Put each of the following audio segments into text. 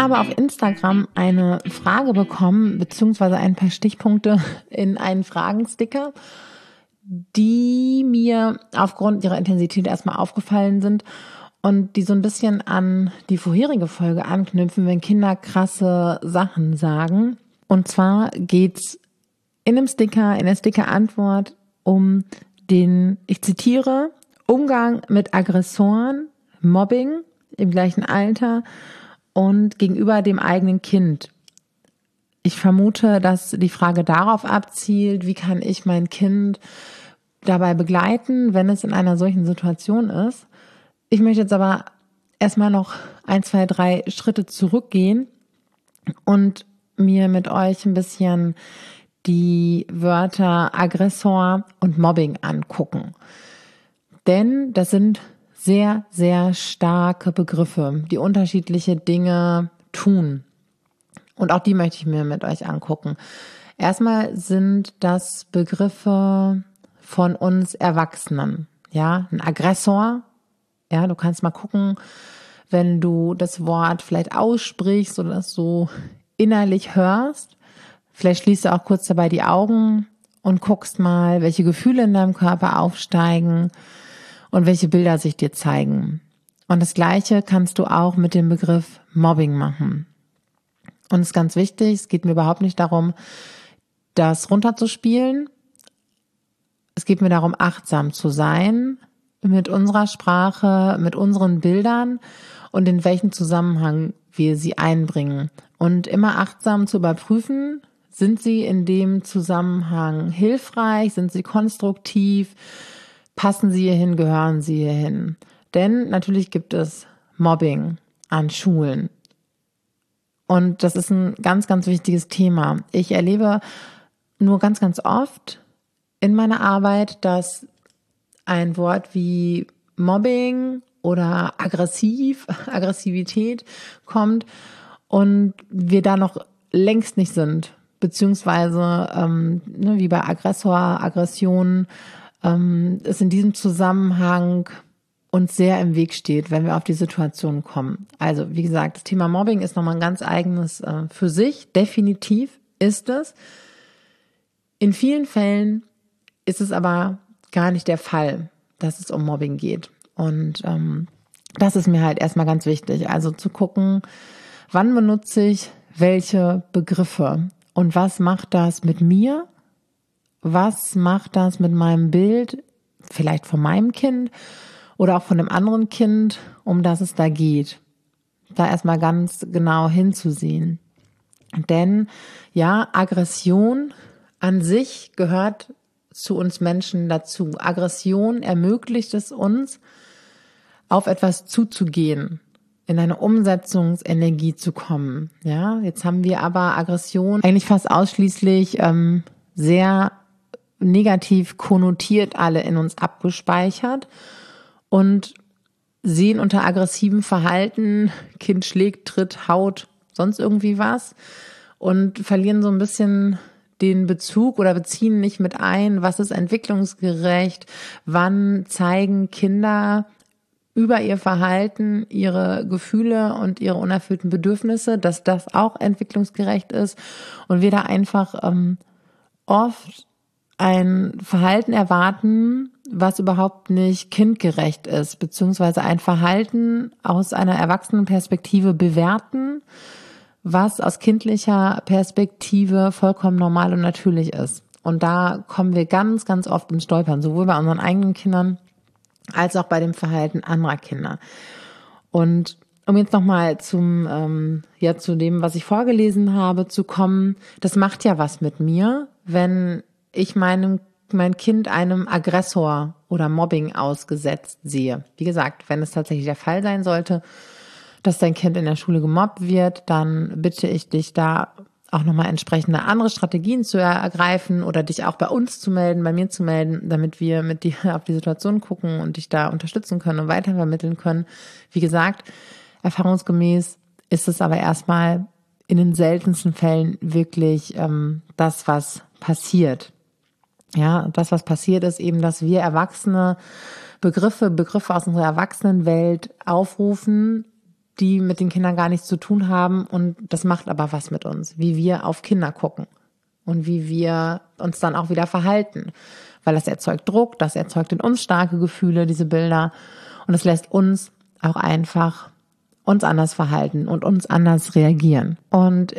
Habe auf Instagram eine Frage bekommen, beziehungsweise ein paar Stichpunkte in einen Fragensticker, die mir aufgrund ihrer Intensität erstmal aufgefallen sind und die so ein bisschen an die vorherige Folge anknüpfen, wenn Kinder krasse Sachen sagen. Und zwar geht's in dem Sticker, in der Sticker-Antwort um den, ich zitiere, Umgang mit Aggressoren, Mobbing im gleichen Alter und gegenüber dem eigenen Kind. Ich vermute, dass die Frage darauf abzielt, wie kann ich mein Kind dabei begleiten, wenn es in einer solchen Situation ist. Ich möchte jetzt aber erstmal noch ein, zwei, drei Schritte zurückgehen und mir mit euch ein bisschen die Wörter Aggressor und Mobbing angucken. Denn das sind sehr, sehr starke Begriffe, die unterschiedliche Dinge tun. Und auch die möchte ich mir mit euch angucken. Erstmal sind das Begriffe von uns Erwachsenen. Ja, ein Aggressor. Ja, du kannst mal gucken, wenn du das Wort vielleicht aussprichst oder das so innerlich hörst. Vielleicht schließt du auch kurz dabei die Augen und guckst mal, welche Gefühle in deinem Körper aufsteigen und welche Bilder sich dir zeigen. Und das Gleiche kannst du auch mit dem Begriff Mobbing machen. Und es ist ganz wichtig, es geht mir überhaupt nicht darum, das runterzuspielen. Es geht mir darum, achtsam zu sein mit unserer Sprache, mit unseren Bildern und in welchen Zusammenhang wir sie einbringen. Und immer achtsam zu überprüfen, sind sie in dem Zusammenhang hilfreich, sind sie konstruktiv, passen sie hierhin, gehören sie hierhin. Denn natürlich gibt es Mobbing an Schulen. Und das ist ein ganz, ganz wichtiges Thema. Ich erlebe nur ganz, ganz oft in meiner Arbeit, dass ein Wort wie Mobbing oder aggressiv, Aggressivität kommt und wir da noch längst nicht sind. Beziehungsweise ähm, ne, wie bei Aggressor, Aggression, ähm, es in diesem Zusammenhang uns sehr im Weg steht, wenn wir auf die Situation kommen. Also, wie gesagt, das Thema Mobbing ist nochmal ein ganz eigenes äh, für sich. Definitiv ist es. In vielen Fällen ist es aber gar nicht der Fall, dass es um Mobbing geht. Und ähm, das ist mir halt erstmal ganz wichtig. Also zu gucken, wann benutze ich welche Begriffe und was macht das mit mir was macht das mit meinem Bild, vielleicht von meinem Kind oder auch von einem anderen Kind, um das es da geht. Da erstmal ganz genau hinzusehen. Denn ja, Aggression an sich gehört zu uns Menschen dazu. Aggression ermöglicht es uns, auf etwas zuzugehen, in eine Umsetzungsenergie zu kommen. Ja, jetzt haben wir aber Aggression eigentlich fast ausschließlich ähm, sehr negativ konnotiert alle in uns abgespeichert und sehen unter aggressivem Verhalten, Kind schlägt, tritt, haut, sonst irgendwie was und verlieren so ein bisschen den Bezug oder beziehen nicht mit ein, was ist entwicklungsgerecht, wann zeigen Kinder über ihr Verhalten, ihre Gefühle und ihre unerfüllten Bedürfnisse, dass das auch entwicklungsgerecht ist und wir da einfach ähm, oft ein Verhalten erwarten, was überhaupt nicht kindgerecht ist, beziehungsweise ein Verhalten aus einer erwachsenen Perspektive bewerten, was aus kindlicher Perspektive vollkommen normal und natürlich ist. Und da kommen wir ganz, ganz oft ins Stolpern, sowohl bei unseren eigenen Kindern als auch bei dem Verhalten anderer Kinder. Und um jetzt nochmal zum, ähm, ja, zu dem, was ich vorgelesen habe, zu kommen, das macht ja was mit mir, wenn ich meinem mein Kind einem Aggressor oder Mobbing ausgesetzt sehe. Wie gesagt, wenn es tatsächlich der Fall sein sollte, dass dein Kind in der Schule gemobbt wird, dann bitte ich dich da auch nochmal entsprechende andere Strategien zu ergreifen oder dich auch bei uns zu melden, bei mir zu melden, damit wir mit dir auf die Situation gucken und dich da unterstützen können und weitervermitteln können. Wie gesagt, erfahrungsgemäß ist es aber erstmal in den seltensten Fällen wirklich ähm, das, was passiert. Ja, das, was passiert, ist eben, dass wir Erwachsene Begriffe, Begriffe aus unserer Erwachsenenwelt aufrufen, die mit den Kindern gar nichts zu tun haben. Und das macht aber was mit uns, wie wir auf Kinder gucken und wie wir uns dann auch wieder verhalten, weil das erzeugt Druck, das erzeugt in uns starke Gefühle, diese Bilder. Und es lässt uns auch einfach uns anders verhalten und uns anders reagieren. Und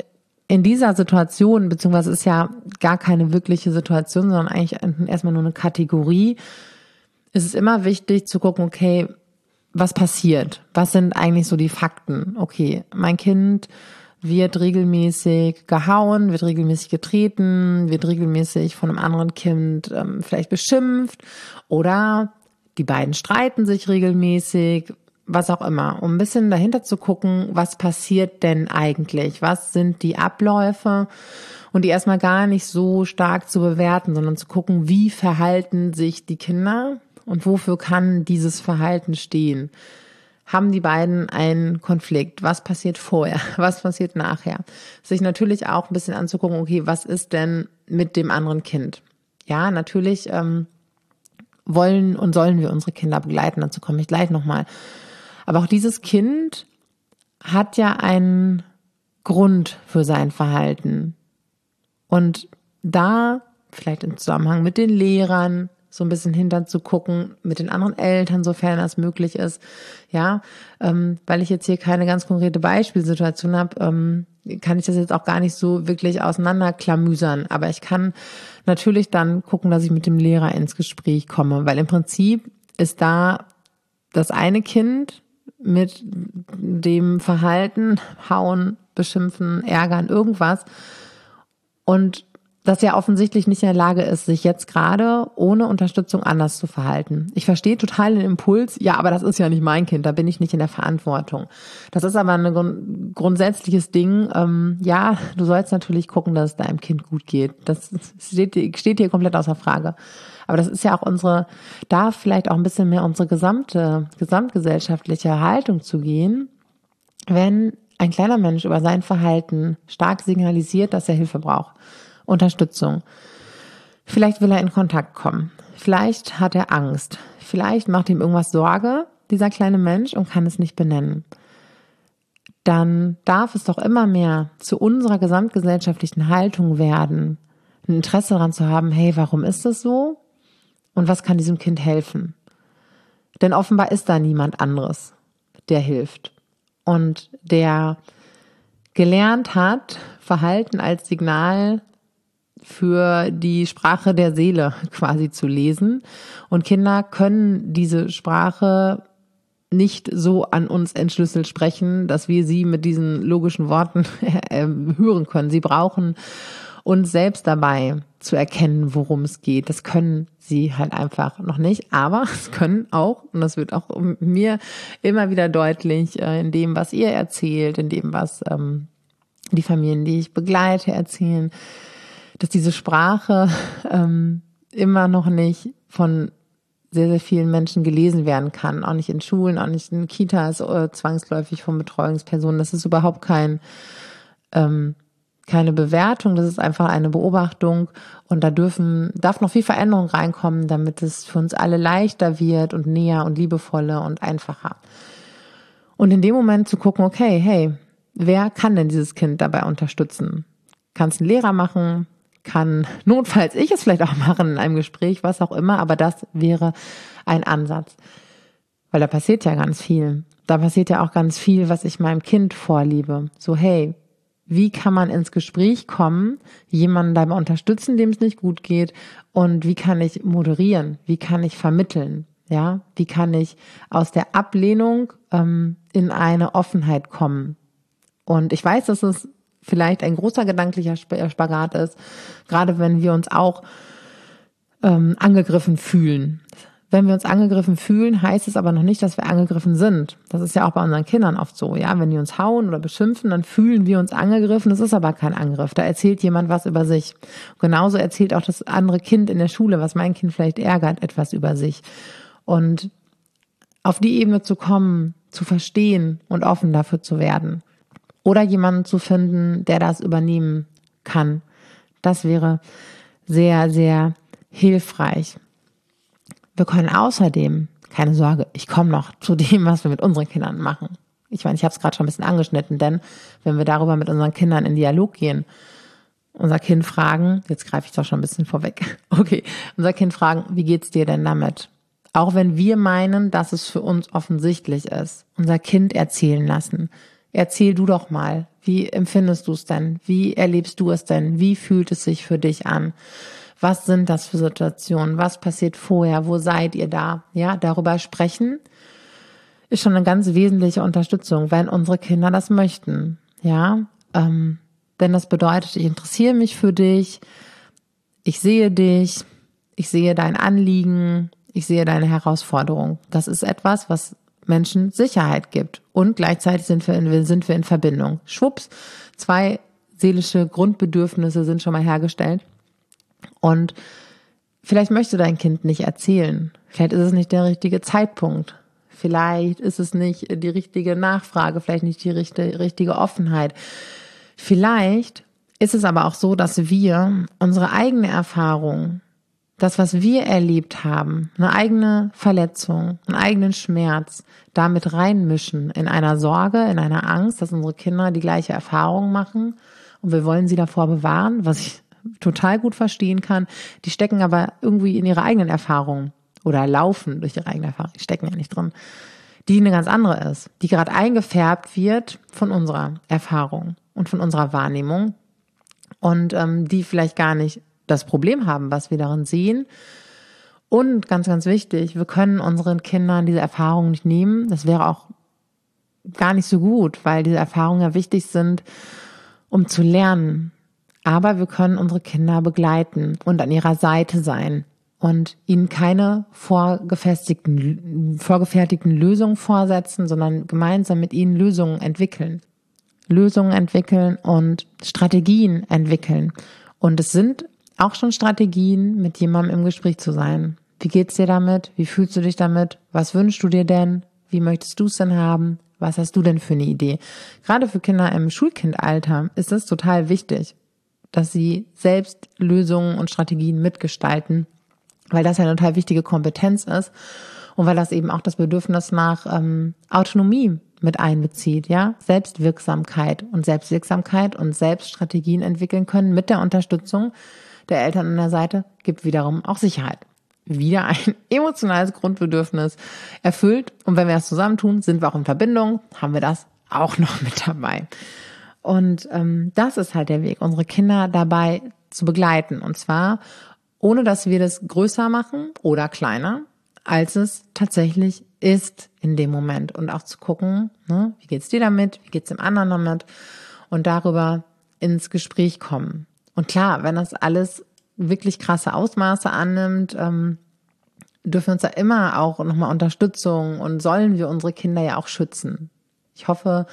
in dieser Situation, beziehungsweise ist ja gar keine wirkliche Situation, sondern eigentlich erstmal nur eine Kategorie, ist es immer wichtig zu gucken, okay, was passiert? Was sind eigentlich so die Fakten? Okay, mein Kind wird regelmäßig gehauen, wird regelmäßig getreten, wird regelmäßig von einem anderen Kind ähm, vielleicht beschimpft oder die beiden streiten sich regelmäßig, was auch immer, um ein bisschen dahinter zu gucken, was passiert denn eigentlich? Was sind die Abläufe? Und die erstmal gar nicht so stark zu bewerten, sondern zu gucken, wie verhalten sich die Kinder und wofür kann dieses Verhalten stehen? Haben die beiden einen Konflikt? Was passiert vorher? Was passiert nachher? Sich natürlich auch ein bisschen anzugucken, okay, was ist denn mit dem anderen Kind? Ja, natürlich ähm, wollen und sollen wir unsere Kinder begleiten, dazu komme ich gleich nochmal. Aber auch dieses Kind hat ja einen Grund für sein Verhalten. Und da, vielleicht im Zusammenhang mit den Lehrern, so ein bisschen hinter zu gucken, mit den anderen Eltern, sofern das möglich ist. Ja, ähm, weil ich jetzt hier keine ganz konkrete Beispielsituation habe, ähm, kann ich das jetzt auch gar nicht so wirklich auseinanderklamüsern. Aber ich kann natürlich dann gucken, dass ich mit dem Lehrer ins Gespräch komme, weil im Prinzip ist da das eine Kind mit dem Verhalten, hauen, beschimpfen, ärgern, irgendwas. Und dass er offensichtlich nicht in der Lage ist, sich jetzt gerade ohne Unterstützung anders zu verhalten. Ich verstehe total den Impuls, ja, aber das ist ja nicht mein Kind, da bin ich nicht in der Verantwortung. Das ist aber ein grundsätzliches Ding. Ähm, ja, du sollst natürlich gucken, dass es deinem Kind gut geht. Das steht, steht hier komplett außer Frage. Aber das ist ja auch unsere, da vielleicht auch ein bisschen mehr unsere gesamte, gesamtgesellschaftliche Haltung zu gehen, wenn ein kleiner Mensch über sein Verhalten stark signalisiert, dass er Hilfe braucht Unterstützung. Vielleicht will er in Kontakt kommen. Vielleicht hat er Angst. Vielleicht macht ihm irgendwas Sorge, dieser kleine Mensch, und kann es nicht benennen. Dann darf es doch immer mehr zu unserer gesamtgesellschaftlichen Haltung werden, ein Interesse daran zu haben, hey, warum ist das so? Und was kann diesem Kind helfen? Denn offenbar ist da niemand anderes, der hilft. Und der gelernt hat, Verhalten als Signal für die Sprache der Seele quasi zu lesen. Und Kinder können diese Sprache nicht so an uns entschlüsselt sprechen, dass wir sie mit diesen logischen Worten äh, hören können. Sie brauchen uns selbst dabei zu erkennen, worum es geht. Das können sie halt einfach noch nicht, aber es können auch, und das wird auch mir immer wieder deutlich, äh, in dem, was ihr erzählt, in dem, was ähm, die Familien, die ich begleite, erzählen, dass diese Sprache ähm, immer noch nicht von sehr, sehr vielen Menschen gelesen werden kann. Auch nicht in Schulen, auch nicht in Kitas äh, zwangsläufig von Betreuungspersonen. Das ist überhaupt kein, ähm, keine Bewertung, das ist einfach eine Beobachtung. Und da dürfen, darf noch viel Veränderung reinkommen, damit es für uns alle leichter wird und näher und liebevoller und einfacher. Und in dem Moment zu gucken, okay, hey, wer kann denn dieses Kind dabei unterstützen? Kann es ein Lehrer machen? Kann notfalls ich es vielleicht auch machen in einem Gespräch, was auch immer, aber das wäre ein Ansatz. Weil da passiert ja ganz viel. Da passiert ja auch ganz viel, was ich meinem Kind vorliebe. So, hey, wie kann man ins Gespräch kommen, jemanden dabei unterstützen, dem es nicht gut geht und wie kann ich moderieren, wie kann ich vermitteln, ja, wie kann ich aus der Ablehnung ähm, in eine Offenheit kommen. Und ich weiß, dass es vielleicht ein großer gedanklicher Spagat ist, gerade wenn wir uns auch ähm, angegriffen fühlen. Wenn wir uns angegriffen fühlen, heißt es aber noch nicht, dass wir angegriffen sind. Das ist ja auch bei unseren Kindern oft so. Ja, wenn die uns hauen oder beschimpfen, dann fühlen wir uns angegriffen. Das ist aber kein Angriff. Da erzählt jemand was über sich. Genauso erzählt auch das andere Kind in der Schule, was mein Kind vielleicht ärgert, etwas über sich. Und auf die Ebene zu kommen, zu verstehen und offen dafür zu werden. Oder jemanden zu finden, der das übernehmen kann. Das wäre sehr, sehr hilfreich. Wir können außerdem, keine Sorge, ich komme noch zu dem, was wir mit unseren Kindern machen. Ich meine, ich habe es gerade schon ein bisschen angeschnitten, denn wenn wir darüber mit unseren Kindern in Dialog gehen, unser Kind fragen, jetzt greife ich doch schon ein bisschen vorweg, okay, unser Kind fragen, wie geht's dir denn damit? Auch wenn wir meinen, dass es für uns offensichtlich ist, unser Kind erzählen lassen. Erzähl du doch mal, wie empfindest du es denn? Wie erlebst du es denn? Wie fühlt es sich für dich an? Was sind das für Situationen? Was passiert vorher? Wo seid ihr da? Ja, darüber sprechen ist schon eine ganz wesentliche Unterstützung, wenn unsere Kinder das möchten. Ja, ähm, denn das bedeutet, ich interessiere mich für dich, ich sehe dich, ich sehe dein Anliegen, ich sehe deine Herausforderung. Das ist etwas, was Menschen Sicherheit gibt. Und gleichzeitig sind wir in, sind wir in Verbindung. Schwupps, zwei seelische Grundbedürfnisse sind schon mal hergestellt. Und vielleicht möchte dein Kind nicht erzählen. Vielleicht ist es nicht der richtige Zeitpunkt. Vielleicht ist es nicht die richtige Nachfrage, vielleicht nicht die richtige Offenheit. Vielleicht ist es aber auch so, dass wir unsere eigene Erfahrung, das, was wir erlebt haben, eine eigene Verletzung, einen eigenen Schmerz, damit reinmischen in einer Sorge, in einer Angst, dass unsere Kinder die gleiche Erfahrung machen und wir wollen sie davor bewahren, was ich total gut verstehen kann. Die stecken aber irgendwie in ihre eigenen Erfahrungen oder laufen durch ihre eigene Erfahrung. Die stecken ja nicht drin. Die eine ganz andere ist, die gerade eingefärbt wird von unserer Erfahrung und von unserer Wahrnehmung und ähm, die vielleicht gar nicht das Problem haben, was wir darin sehen. Und ganz, ganz wichtig, wir können unseren Kindern diese Erfahrungen nicht nehmen. Das wäre auch gar nicht so gut, weil diese Erfahrungen ja wichtig sind, um zu lernen, aber wir können unsere Kinder begleiten und an ihrer Seite sein und ihnen keine vorgefestigten, vorgefertigten Lösungen vorsetzen, sondern gemeinsam mit ihnen Lösungen entwickeln. Lösungen entwickeln und Strategien entwickeln. Und es sind auch schon Strategien, mit jemandem im Gespräch zu sein. Wie geht's dir damit? Wie fühlst du dich damit? Was wünschst du dir denn? Wie möchtest du es denn haben? Was hast du denn für eine Idee? Gerade für Kinder im Schulkindalter ist es total wichtig, dass sie selbst Lösungen und Strategien mitgestalten, weil das eine total wichtige Kompetenz ist und weil das eben auch das Bedürfnis nach ähm, Autonomie mit einbezieht, ja, Selbstwirksamkeit und Selbstwirksamkeit und Selbststrategien entwickeln können mit der Unterstützung der Eltern an der Seite gibt wiederum auch Sicherheit. Wieder ein emotionales Grundbedürfnis erfüllt und wenn wir das zusammentun, sind wir auch in Verbindung, haben wir das auch noch mit dabei. Und ähm, das ist halt der Weg, unsere Kinder dabei zu begleiten. Und zwar ohne dass wir das größer machen oder kleiner, als es tatsächlich ist in dem Moment. Und auch zu gucken, ne, wie geht's dir damit, wie geht's dem anderen damit und darüber ins Gespräch kommen. Und klar, wenn das alles wirklich krasse Ausmaße annimmt, ähm, dürfen wir uns da immer auch nochmal Unterstützung und sollen wir unsere Kinder ja auch schützen. Ich hoffe,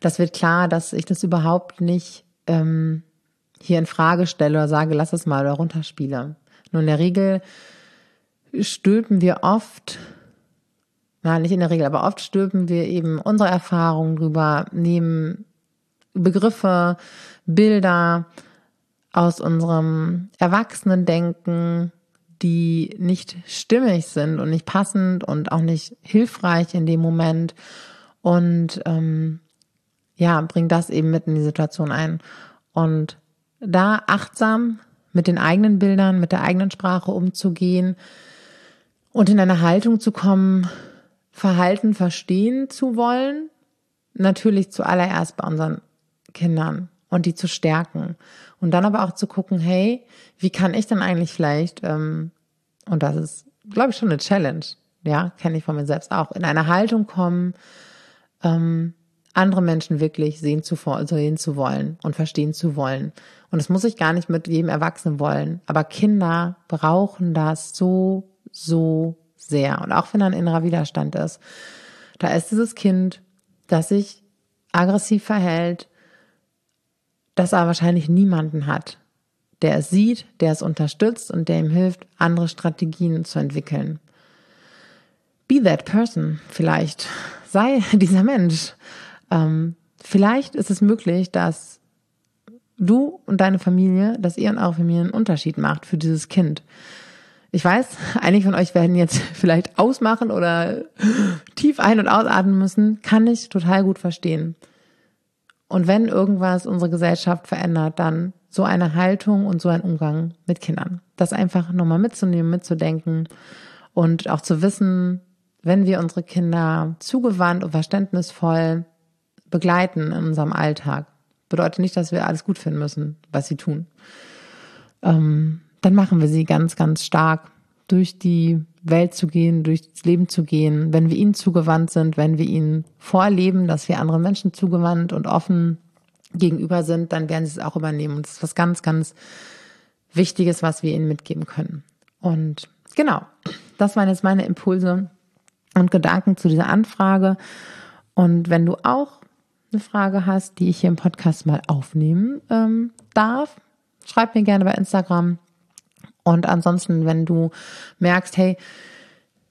das wird klar, dass ich das überhaupt nicht ähm, hier in Frage stelle oder sage, lass es mal oder runterspiele. Nur in der Regel stülpen wir oft, nein, nicht in der Regel, aber oft stülpen wir eben unsere Erfahrungen drüber, nehmen Begriffe, Bilder aus unserem Erwachsenendenken, die nicht stimmig sind und nicht passend und auch nicht hilfreich in dem Moment und ähm, ja, bringt das eben mit in die Situation ein. Und da achtsam mit den eigenen Bildern, mit der eigenen Sprache umzugehen und in eine Haltung zu kommen, Verhalten verstehen zu wollen, natürlich zuallererst bei unseren Kindern und die zu stärken. Und dann aber auch zu gucken, hey, wie kann ich denn eigentlich vielleicht, ähm, und das ist, glaube ich, schon eine Challenge, ja, kenne ich von mir selbst auch, in eine Haltung kommen, ähm, andere Menschen wirklich sehen zu, sehen zu wollen und verstehen zu wollen. Und das muss ich gar nicht mit jedem Erwachsenen wollen. Aber Kinder brauchen das so, so sehr. Und auch wenn ein innerer Widerstand ist. Da ist dieses Kind, das sich aggressiv verhält, das aber wahrscheinlich niemanden hat, der es sieht, der es unterstützt und der ihm hilft, andere Strategien zu entwickeln. Be that person vielleicht. Sei dieser Mensch. Ähm, vielleicht ist es möglich, dass du und deine Familie, dass ihr und eure Familie einen Unterschied macht für dieses Kind. Ich weiß, einige von euch werden jetzt vielleicht ausmachen oder tief ein- und ausatmen müssen. Kann ich total gut verstehen. Und wenn irgendwas unsere Gesellschaft verändert, dann so eine Haltung und so ein Umgang mit Kindern. Das einfach nochmal mitzunehmen, mitzudenken und auch zu wissen, wenn wir unsere Kinder zugewandt und verständnisvoll begleiten in unserem Alltag. Bedeutet nicht, dass wir alles gut finden müssen, was sie tun. Ähm, dann machen wir sie ganz, ganz stark durch die Welt zu gehen, durch das Leben zu gehen, wenn wir ihnen zugewandt sind, wenn wir ihnen vorleben, dass wir anderen Menschen zugewandt und offen gegenüber sind, dann werden sie es auch übernehmen. Und das ist was ganz, ganz Wichtiges, was wir ihnen mitgeben können. Und genau, das waren jetzt meine Impulse und Gedanken zu dieser Anfrage. Und wenn du auch eine Frage hast, die ich hier im Podcast mal aufnehmen ähm, darf, schreib mir gerne bei Instagram. Und ansonsten, wenn du merkst, hey,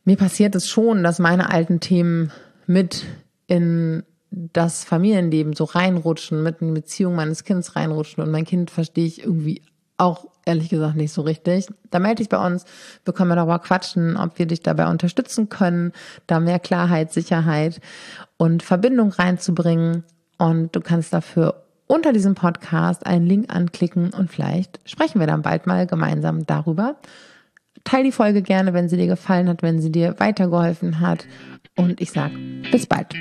mir passiert es schon, dass meine alten Themen mit in das Familienleben so reinrutschen, mit in die Beziehung meines Kindes reinrutschen und mein Kind verstehe ich irgendwie auch ehrlich gesagt nicht so richtig. Da melde dich bei uns, wir können darüber quatschen, ob wir dich dabei unterstützen können, da mehr Klarheit, Sicherheit und Verbindung reinzubringen. Und du kannst dafür unter diesem Podcast einen Link anklicken und vielleicht sprechen wir dann bald mal gemeinsam darüber. Teil die Folge gerne, wenn sie dir gefallen hat, wenn sie dir weitergeholfen hat. Und ich sage bis bald.